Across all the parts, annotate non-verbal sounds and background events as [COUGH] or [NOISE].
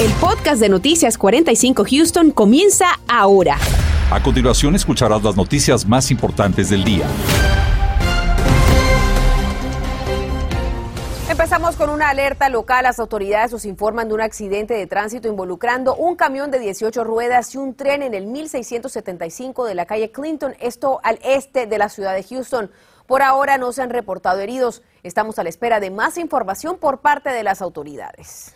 El podcast de Noticias 45 Houston comienza ahora. A continuación escucharás las noticias más importantes del día. Empezamos con una alerta local. Las autoridades nos informan de un accidente de tránsito involucrando un camión de 18 ruedas y un tren en el 1675 de la calle Clinton, esto al este de la ciudad de Houston. Por ahora no se han reportado heridos. Estamos a la espera de más información por parte de las autoridades.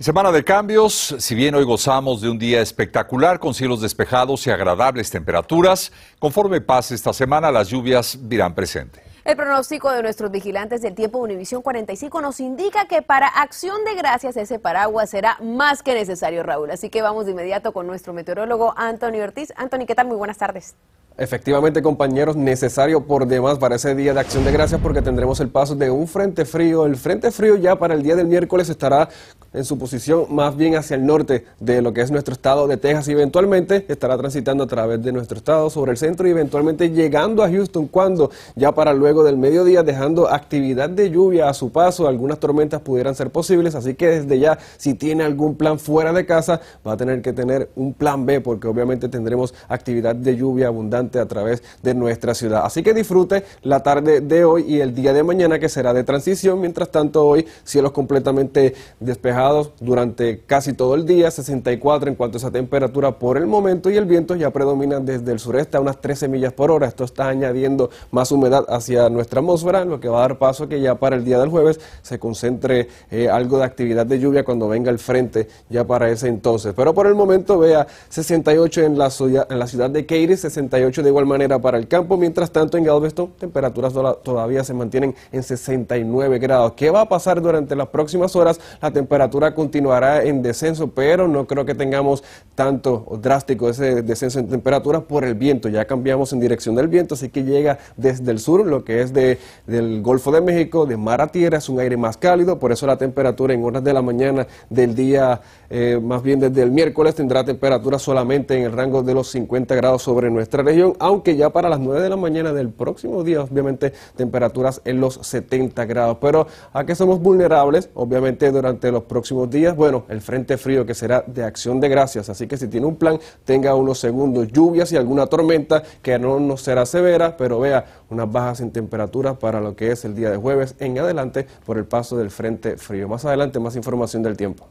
Semana de cambios, si bien hoy gozamos de un día espectacular con cielos despejados y agradables temperaturas, conforme pase esta semana las lluvias dirán presente. El pronóstico de nuestros vigilantes del tiempo Univisión 45 nos indica que para acción de gracias ese paraguas será más que necesario, Raúl. Así que vamos de inmediato con nuestro meteorólogo Anthony Ortiz. Anthony, ¿qué tal? Muy buenas tardes. Efectivamente, compañeros, necesario por demás para ese día de acción de gracias porque tendremos el paso de un frente frío. El frente frío ya para el día del miércoles estará en su posición más bien hacia el norte de lo que es nuestro estado de Texas y eventualmente estará transitando a través de nuestro estado sobre el centro y eventualmente llegando a Houston cuando ya para luego del mediodía dejando actividad de lluvia a su paso, algunas tormentas pudieran ser posibles, así que desde ya si tiene algún plan fuera de casa va a tener que tener un plan B porque obviamente tendremos actividad de lluvia abundante a través de nuestra ciudad. Así que disfrute la tarde de hoy y el día de mañana que será de transición. Mientras tanto, hoy cielos completamente despejados durante casi todo el día, 64 en cuanto a esa temperatura por el momento y el viento ya predomina desde el sureste a unas 13 millas por hora. Esto está añadiendo más humedad hacia nuestra atmósfera, lo que va a dar paso a que ya para el día del jueves se concentre eh, algo de actividad de lluvia cuando venga el frente ya para ese entonces. Pero por el momento vea 68 en la, en la ciudad de Katy, 68 de igual manera para el campo. Mientras tanto, en Galveston, temperaturas todavía se mantienen en 69 grados. ¿Qué va a pasar durante las próximas horas? La temperatura continuará en descenso, pero no creo que tengamos tanto drástico ese descenso en temperaturas por el viento. Ya cambiamos en dirección del viento, así que llega desde el sur, lo que es de, del Golfo de México, de mar a tierra, es un aire más cálido, por eso la temperatura en horas de la mañana del día, eh, más bien desde el miércoles, tendrá temperatura solamente en el rango de los 50 grados sobre nuestra región aunque ya para las 9 de la mañana del próximo día, obviamente, temperaturas en los 70 grados. Pero a qué somos vulnerables, obviamente, durante los próximos días, bueno, el frente frío que será de acción de gracias. Así que si tiene un plan, tenga unos segundos lluvias y alguna tormenta que no nos será severa, pero vea unas bajas en temperatura para lo que es el día de jueves en adelante por el paso del frente frío. Más adelante, más información del tiempo.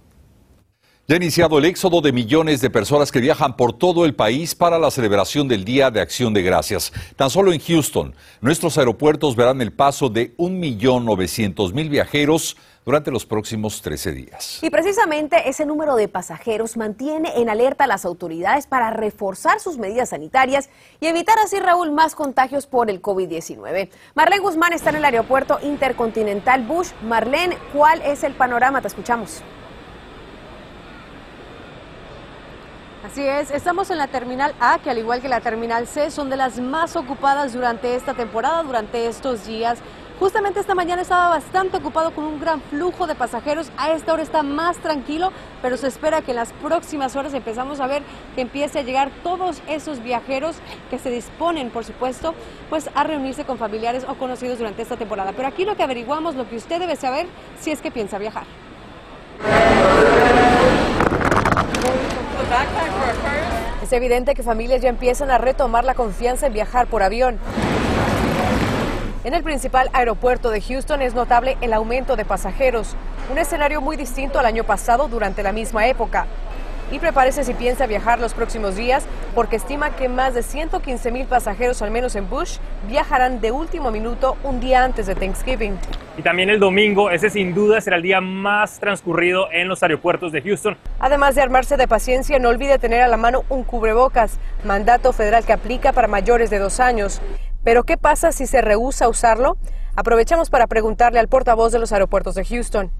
Ya ha iniciado el éxodo de millones de personas que viajan por todo el país para la celebración del Día de Acción de Gracias. Tan solo en Houston, nuestros aeropuertos verán el paso de 1.900.000 viajeros durante los próximos 13 días. Y precisamente ese número de pasajeros mantiene en alerta a las autoridades para reforzar sus medidas sanitarias y evitar así, Raúl, más contagios por el COVID-19. Marlene Guzmán está en el aeropuerto intercontinental Bush. Marlene, ¿cuál es el panorama? Te escuchamos. Así es, estamos en la terminal A, que al igual que la terminal C, son de las más ocupadas durante esta temporada, durante estos días. Justamente esta mañana estaba bastante ocupado con un gran flujo de pasajeros. A esta hora está más tranquilo, pero se espera que en las próximas horas empezamos a ver que empiece a llegar todos esos viajeros que se disponen, por supuesto, pues a reunirse con familiares o conocidos durante esta temporada. Pero aquí lo que averiguamos, lo que usted debe saber si es que piensa viajar. Es evidente que familias ya empiezan a retomar la confianza en viajar por avión. En el principal aeropuerto de Houston es notable el aumento de pasajeros, un escenario muy distinto al año pasado durante la misma época y prepárese si piensa viajar los próximos días porque estima que más de 115 mil pasajeros, al menos en Bush, viajarán de último minuto un día antes de Thanksgiving. Y también el domingo, ese sin duda será el día más transcurrido en los aeropuertos de Houston. Además de armarse de paciencia, no olvide tener a la mano un cubrebocas, mandato federal que aplica para mayores de dos años. Pero ¿qué pasa si se rehúsa a usarlo? Aprovechamos para preguntarle al portavoz de los aeropuertos de Houston.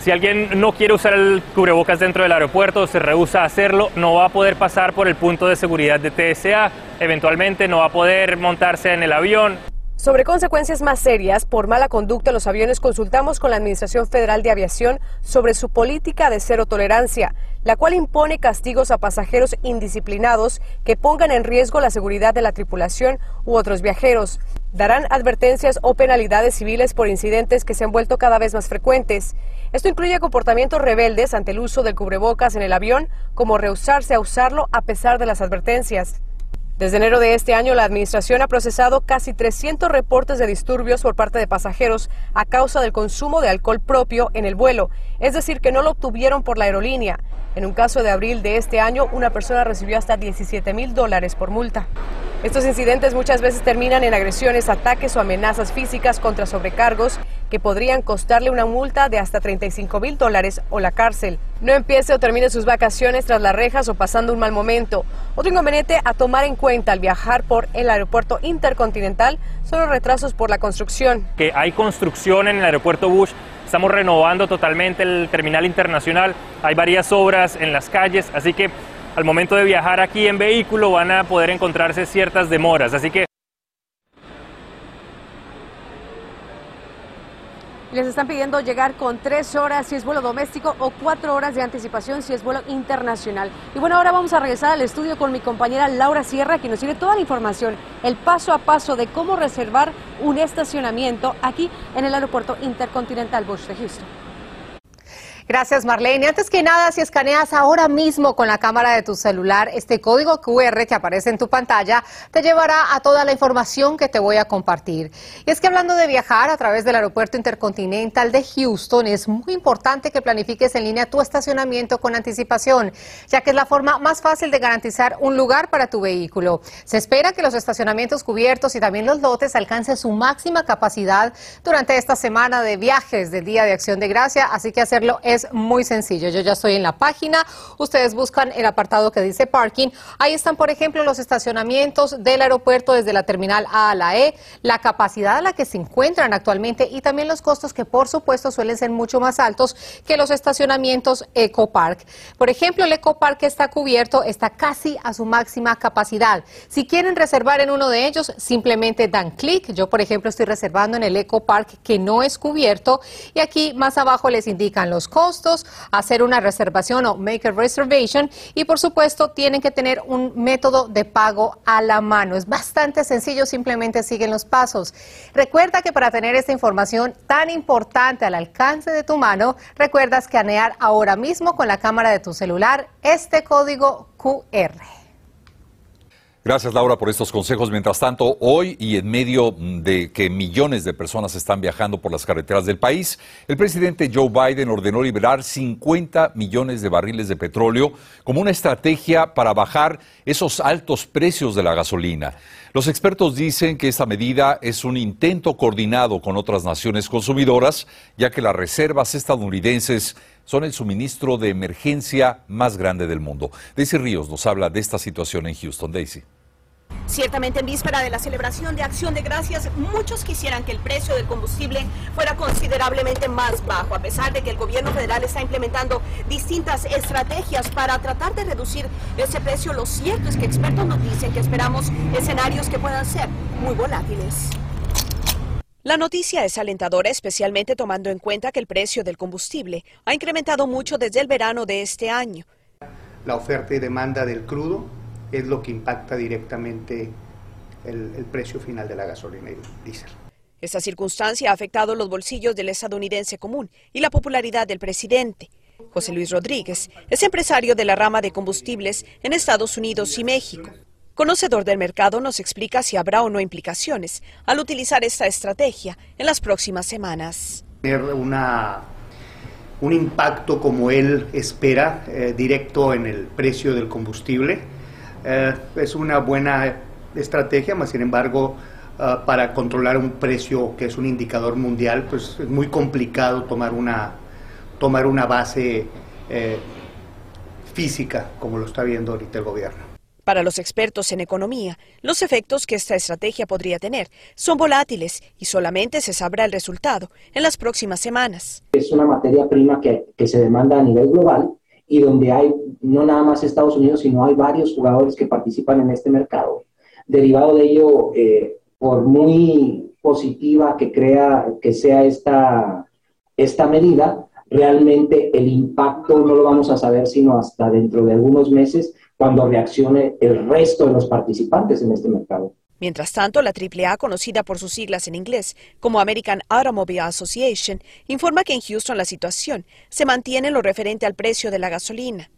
Si alguien no quiere usar el cubrebocas dentro del aeropuerto, se rehúsa a hacerlo, no va a poder pasar por el punto de seguridad de TSA, eventualmente no va a poder montarse en el avión. Sobre consecuencias más serias por mala conducta en los aviones, consultamos con la Administración Federal de Aviación sobre su política de cero tolerancia, la cual impone castigos a pasajeros indisciplinados que pongan en riesgo la seguridad de la tripulación u otros viajeros. Darán advertencias o penalidades civiles por incidentes que se han vuelto cada vez más frecuentes. Esto incluye comportamientos rebeldes ante el uso del cubrebocas en el avión, como rehusarse a usarlo a pesar de las advertencias. Desde enero de este año, la Administración ha procesado casi 300 reportes de disturbios por parte de pasajeros a causa del consumo de alcohol propio en el vuelo, es decir, que no lo obtuvieron por la aerolínea. En un caso de abril de este año, una persona recibió hasta 17 mil dólares por multa. Estos incidentes muchas veces terminan en agresiones, ataques o amenazas físicas contra sobrecargos que podrían costarle una multa de hasta 35 mil dólares o la cárcel. No empiece o termine sus vacaciones tras las rejas o pasando un mal momento. Otro inconveniente a tomar en cuenta al viajar por el aeropuerto intercontinental son los retrasos por la construcción. Que hay construcción en el aeropuerto Bush. Estamos renovando totalmente el terminal internacional. Hay varias obras en las calles, así que al momento de viajar aquí en vehículo van a poder encontrarse ciertas demoras. Así que Les están pidiendo llegar con tres horas si es vuelo doméstico o cuatro horas de anticipación si es vuelo internacional. Y bueno, ahora vamos a regresar al estudio con mi compañera Laura Sierra, que nos tiene toda la información, el paso a paso de cómo reservar un estacionamiento aquí en el aeropuerto intercontinental Bush de Houston. Gracias, Marlene. Antes que nada, si escaneas ahora mismo con la cámara de tu celular este código QR que aparece en tu pantalla, te llevará a toda la información que te voy a compartir. Y es que hablando de viajar a través del aeropuerto intercontinental de Houston, es muy importante que planifiques en línea tu estacionamiento con anticipación, ya que es la forma más fácil de garantizar un lugar para tu vehículo. Se espera que los estacionamientos cubiertos y también los lotes alcancen su máxima capacidad durante esta semana de viajes del Día de Acción de Gracia, así que hacerlo es muy sencillo. Yo ya estoy en la página. Ustedes buscan el apartado que dice parking. Ahí están, por ejemplo, los estacionamientos del aeropuerto desde la terminal A a la E, la capacidad a la que se encuentran actualmente y también los costos que, por supuesto, suelen ser mucho más altos que los estacionamientos Eco Park. Por ejemplo, el Eco Park que está cubierto está casi a su máxima capacidad. Si quieren reservar en uno de ellos, simplemente dan clic. Yo, por ejemplo, estoy reservando en el Eco Park que no es cubierto y aquí más abajo les indican los costos hacer una reservación o make a reservation y por supuesto tienen que tener un método de pago a la mano. Es bastante sencillo, simplemente siguen los pasos. Recuerda que para tener esta información tan importante al alcance de tu mano, recuerda escanear ahora mismo con la cámara de tu celular este código QR. Gracias Laura por estos consejos. Mientras tanto, hoy y en medio de que millones de personas están viajando por las carreteras del país, el presidente Joe Biden ordenó liberar 50 millones de barriles de petróleo como una estrategia para bajar esos altos precios de la gasolina. Los expertos dicen que esta medida es un intento coordinado con otras naciones consumidoras, ya que las reservas estadounidenses son el suministro de emergencia más grande del mundo. Daisy Ríos nos habla de esta situación en Houston. Daisy. Ciertamente en víspera de la celebración de Acción de Gracias, muchos quisieran que el precio del combustible fuera considerablemente más bajo, a pesar de que el gobierno federal está implementando distintas estrategias para tratar de reducir ese precio. Lo cierto es que expertos nos dicen que esperamos escenarios que puedan ser muy volátiles. La noticia es alentadora, especialmente tomando en cuenta que el precio del combustible ha incrementado mucho desde el verano de este año. La oferta y demanda del crudo es lo que impacta directamente el, precio final de la gasolina y el diésel. Esta circunstancia ha afectado los bolsillos del estadounidense común y la popularidad del presidente. José Luis Rodríguez es empresario de la rama de combustibles en Estados Unidos y México. Conocedor del mercado nos explica si habrá o no implicaciones al utilizar esta estrategia en las próximas semanas. Tener una, un impacto como él espera, eh, directo en el precio del combustible, eh, es una buena estrategia, más sin embargo, eh, para controlar un precio que es un indicador mundial, pues es muy complicado tomar una, tomar una base eh, física como lo está viendo ahorita el gobierno. Para los expertos en economía, los efectos que esta estrategia podría tener son volátiles y solamente se sabrá el resultado en las próximas semanas. Es una materia prima que, que se demanda a nivel global y donde hay no nada más Estados Unidos, sino hay varios jugadores que participan en este mercado. Derivado de ello, eh, por muy positiva que crea que sea esta, esta medida, realmente el impacto no lo vamos a saber sino hasta dentro de algunos meses cuando reaccione el resto de los participantes en este mercado. Mientras tanto, la AAA, conocida por sus siglas en inglés como American Automobile Association, informa que en Houston la situación se mantiene en lo referente al precio de la gasolina.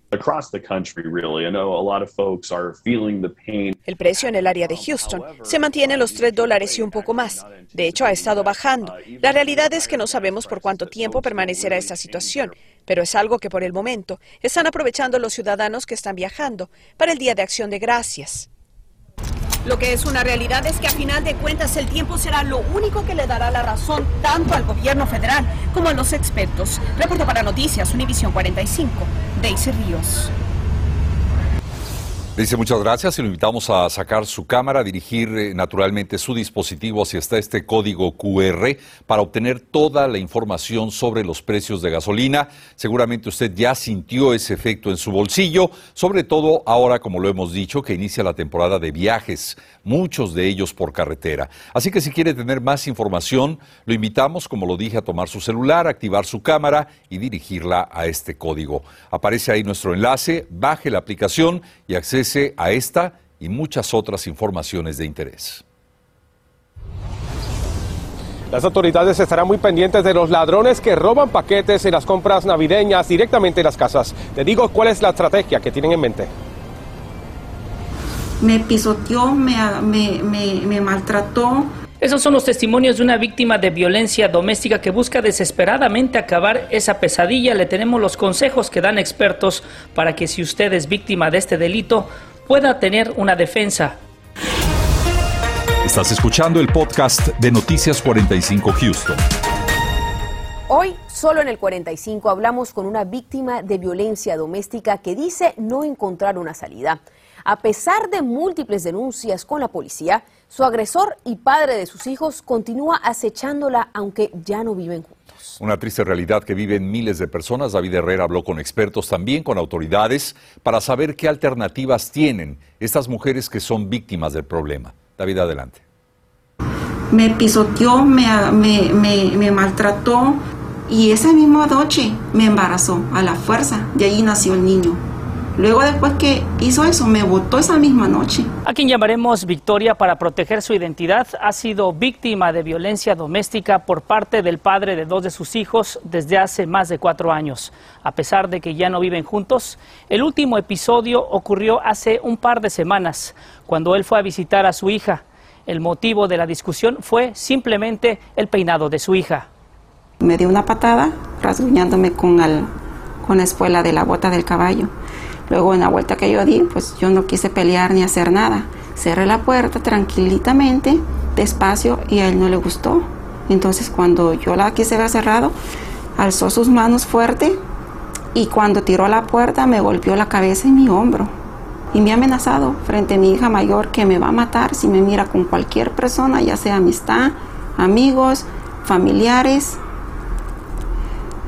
El precio en el área de Houston se mantiene en los 3 dólares y un poco más. De hecho, ha estado bajando. La realidad es que no sabemos por cuánto tiempo permanecerá esta situación, pero es algo que por el momento están aprovechando los ciudadanos que están viajando para el Día de Acción de Gracias. Lo que es una realidad es que a final de cuentas el tiempo será lo único que le dará la razón tanto al gobierno federal como a los expertos. Reporto para Noticias Univisión 45, Daisy Ríos. Dice muchas gracias y lo invitamos a sacar su cámara, dirigir eh, naturalmente su dispositivo hacia está este código QR para obtener toda la información sobre los precios de gasolina. Seguramente usted ya sintió ese efecto en su bolsillo, sobre todo ahora, como lo hemos dicho, que inicia la temporada de viajes, muchos de ellos por carretera. Así que si quiere tener más información, lo invitamos, como lo dije, a tomar su celular, activar su cámara y dirigirla a este código. Aparece ahí nuestro enlace, baje la aplicación y accese a esta y muchas otras informaciones de interés. Las autoridades estarán muy pendientes de los ladrones que roban paquetes en las compras navideñas directamente en las casas. Te digo cuál es la estrategia que tienen en mente. Me pisoteó, me, me, me maltrató, esos son los testimonios de una víctima de violencia doméstica que busca desesperadamente acabar esa pesadilla. Le tenemos los consejos que dan expertos para que si usted es víctima de este delito pueda tener una defensa. Estás escuchando el podcast de Noticias 45 Houston. Hoy, solo en el 45, hablamos con una víctima de violencia doméstica que dice no encontrar una salida. A pesar de múltiples denuncias con la policía, su agresor y padre de sus hijos continúa acechándola aunque ya no viven juntos. Una triste realidad que viven miles de personas. David Herrera habló con expertos, también con autoridades, para saber qué alternativas tienen estas mujeres que son víctimas del problema. David, adelante. Me pisoteó, me, me maltrató y esa misma noche me embarazó a la fuerza. De ahí nació el niño. Luego después que hizo eso, me votó esa misma noche. A quien llamaremos Victoria para proteger su identidad, ha sido víctima de violencia doméstica por parte del padre de dos de sus hijos desde hace más de cuatro años. A pesar de que ya no viven juntos, el último episodio ocurrió hace un par de semanas, cuando él fue a visitar a su hija. El motivo de la discusión fue simplemente el peinado de su hija. Me dio una patada, rasguñándome con, con la espuela de la bota del caballo. Luego en la vuelta que yo di, pues yo no quise pelear ni hacer nada. Cerré la puerta tranquilitamente, despacio, y a él no le gustó. Entonces cuando yo la quise ver cerrado, alzó sus manos fuerte y cuando tiró la puerta me golpeó la cabeza y mi hombro. Y me ha amenazado frente a mi hija mayor que me va a matar si me mira con cualquier persona, ya sea amistad, amigos, familiares.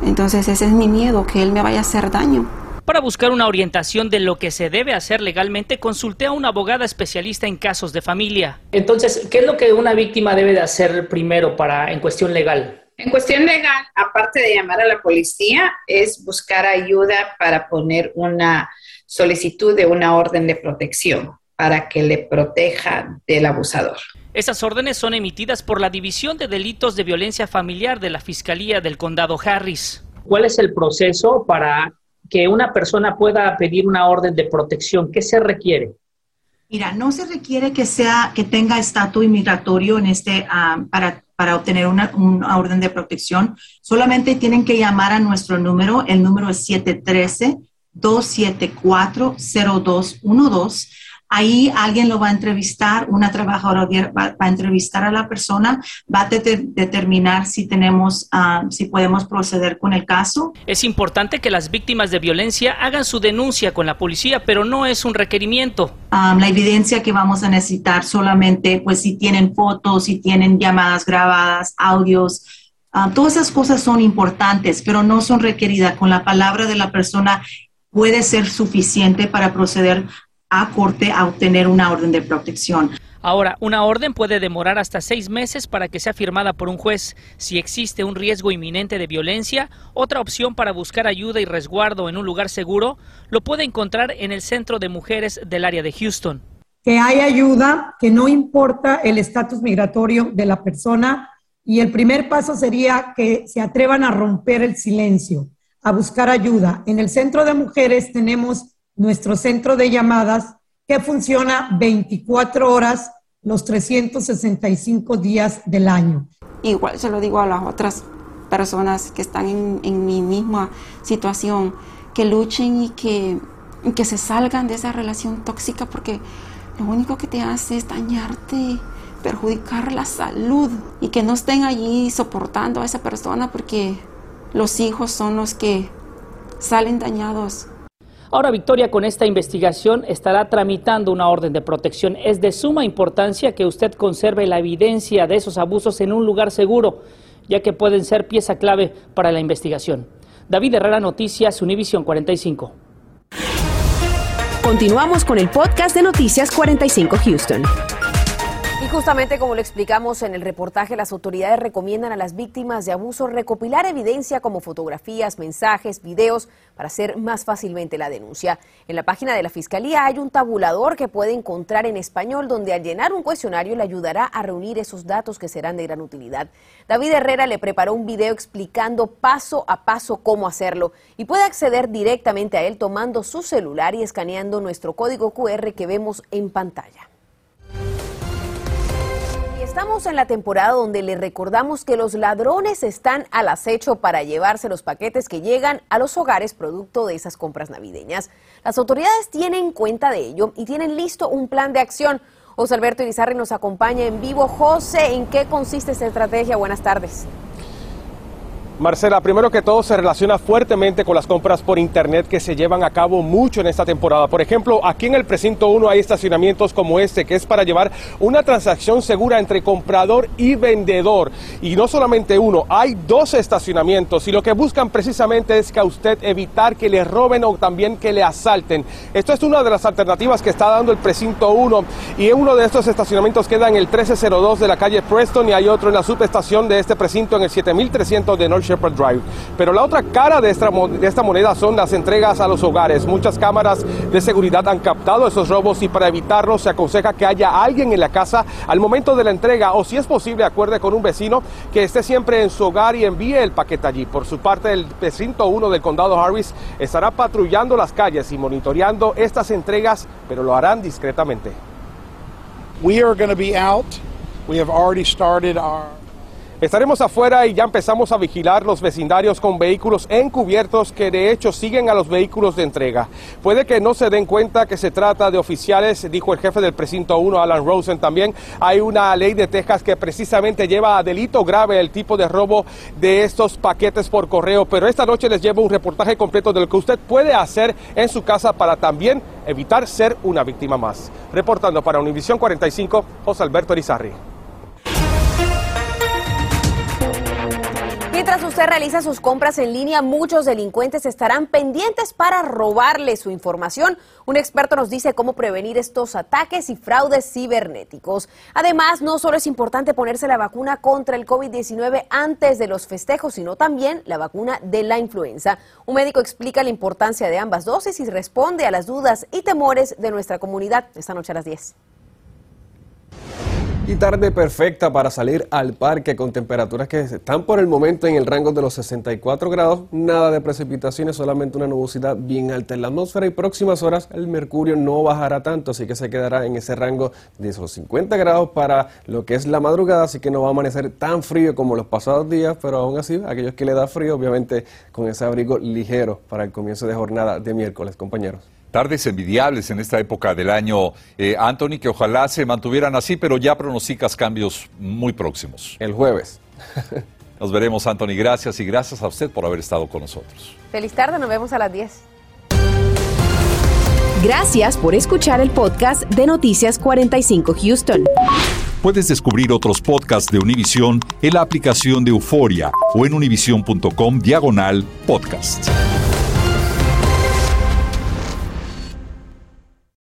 Entonces ese es mi miedo, que él me vaya a hacer daño. Para buscar una orientación de lo que se debe hacer legalmente, consulté a una abogada especialista en casos de familia. Entonces, ¿qué es lo que una víctima debe de hacer primero para en cuestión legal? En cuestión legal, aparte de llamar a la policía, es buscar ayuda para poner una solicitud de una orden de protección para que le proteja del abusador. Esas órdenes son emitidas por la División de Delitos de Violencia Familiar de la Fiscalía del Condado Harris. ¿Cuál es el proceso para que una persona pueda pedir una orden de protección? ¿Qué se requiere? Mira, no se requiere que sea que tenga estatus inmigratorio en este ah, para, para obtener una, una, orden de protección. Solamente tienen que llamar a nuestro número. El número es 713 274 0212 Ahí alguien lo va a entrevistar, una trabajadora va, a entrevistar a la persona, va a determinar si tenemos, uh, si podemos proceder con el caso. Es importante que las víctimas de violencia hagan su denuncia con la policía, pero no es un requerimiento. Um, la evidencia que vamos a necesitar solamente, pues si tienen fotos, si tienen llamadas grabadas, audios, uh, todas esas cosas son importantes, pero no son requeridas. Con la palabra de la persona puede ser suficiente para proceder a corte a obtener una orden de protección. Ahora, una orden puede demorar hasta seis meses para que sea firmada por un juez. Si existe un riesgo inminente de violencia, otra opción para buscar ayuda y resguardo en un lugar seguro lo puede encontrar en el Centro de Mujeres del área de Houston. Que hay ayuda, que no importa el estatus migratorio de la persona y el primer paso sería que se atrevan a romper el silencio, a buscar ayuda. En el Centro de Mujeres tenemos nuestro centro de llamadas que funciona 24 horas los 365 días del año. Igual se lo digo a las otras personas que están en, mi misma situación, que luchen y que, que se salgan de esa relación tóxica porque lo único que te hace es dañarte, perjudicar la salud y que no estén allí soportando a esa persona porque los hijos son los que salen dañados Ahora Victoria con esta investigación estará tramitando una orden de protección. Es de suma importancia que usted conserve la evidencia de esos abusos en un lugar seguro, ya que pueden ser pieza clave para la investigación. David Herrera Noticias, Univisión 45. Continuamos con el podcast de Noticias 45 Houston. Justamente como lo explicamos en el reportaje, las autoridades recomiendan a las víctimas de abuso recopilar evidencia como fotografías, mensajes, videos para hacer más fácilmente la denuncia. En la página de la Fiscalía hay un tabulador que puede encontrar en español donde al llenar un cuestionario le ayudará a reunir esos datos que serán de gran utilidad. David Herrera le preparó un video explicando paso a paso cómo hacerlo y puede acceder directamente a él tomando su celular y escaneando nuestro código QR que vemos en pantalla. Estamos en la temporada donde le recordamos que los ladrones están al acecho para llevarse los paquetes que llegan a los hogares producto de esas compras navideñas. Las autoridades tienen cuenta de ello y tienen listo un plan de acción. José Alberto Irizarri nos acompaña en vivo. José, ¿en qué consiste esta estrategia? Buenas tardes. Marcela, primero que todo se relaciona fuertemente con las compras por Internet que se llevan a cabo mucho en esta temporada. Por ejemplo, aquí en el precinto 1 hay estacionamientos como este, que es para llevar una transacción segura entre comprador y vendedor. Y no solamente uno, hay dos estacionamientos y lo que buscan precisamente es que a usted evitar que le roben o también que le asalten. Esto es una de las alternativas que está dando el precinto 1 y uno de estos estacionamientos queda en el 1302 de la calle Preston y hay otro en la subestación de este precinto en el 7300 de North Drive. Pero la otra cara de esta, de esta moneda son las entregas a los hogares. Muchas cámaras de seguridad han captado esos robos y para evitarlos se aconseja que haya alguien en la casa al momento de la entrega o si es posible acuerde con un vecino que esté siempre en su hogar y envíe el paquete allí. Por su parte, el precinto 1 del condado Harris estará patrullando las calles y monitoreando estas entregas, pero lo harán discretamente. We are going to be out. We have already started our Estaremos afuera y ya empezamos a vigilar los vecindarios con vehículos encubiertos que de hecho siguen a los vehículos de entrega. Puede que no se den cuenta que se trata de oficiales, dijo el jefe del precinto 1, Alan Rosen. También hay una ley de Texas que precisamente lleva a delito grave el tipo de robo de estos paquetes por correo. Pero esta noche les llevo un reportaje completo de lo que usted puede hacer en su casa para también evitar ser una víctima más. Reportando para Univisión 45, José Alberto Erizarri. Mientras usted realiza sus compras en línea, muchos delincuentes estarán pendientes para robarle su información. Un experto nos dice cómo prevenir estos ataques y fraudes cibernéticos. Además, no solo es importante ponerse la vacuna contra el COVID-19 antes de los festejos, sino también la vacuna de la influenza. Un médico explica la importancia de ambas dosis y responde a las dudas y temores de nuestra comunidad esta noche a las 10. Y tarde perfecta para salir al parque con temperaturas que están por el momento en el rango de los 64 grados. Nada de precipitaciones, solamente una nubosidad bien alta en la atmósfera y próximas horas el mercurio no bajará tanto, así que se quedará en ese rango de esos 50 grados para lo que es la madrugada, así que no va a amanecer tan frío como los pasados días, pero aún así, aquellos que le da frío, obviamente con ese abrigo ligero para el comienzo de jornada de miércoles, compañeros tardes envidiables en esta época del año, eh, Anthony, que ojalá se mantuvieran así, pero ya pronosticas cambios muy próximos. El jueves. [LAUGHS] Nos veremos, Anthony. Gracias y gracias a usted por haber estado con nosotros. Feliz tarde, nos vemos a las 10. Gracias por escuchar el podcast de Noticias 45 Houston. Puedes descubrir otros podcasts de Univision en la aplicación de Euforia o en univision.com diagonal podcast.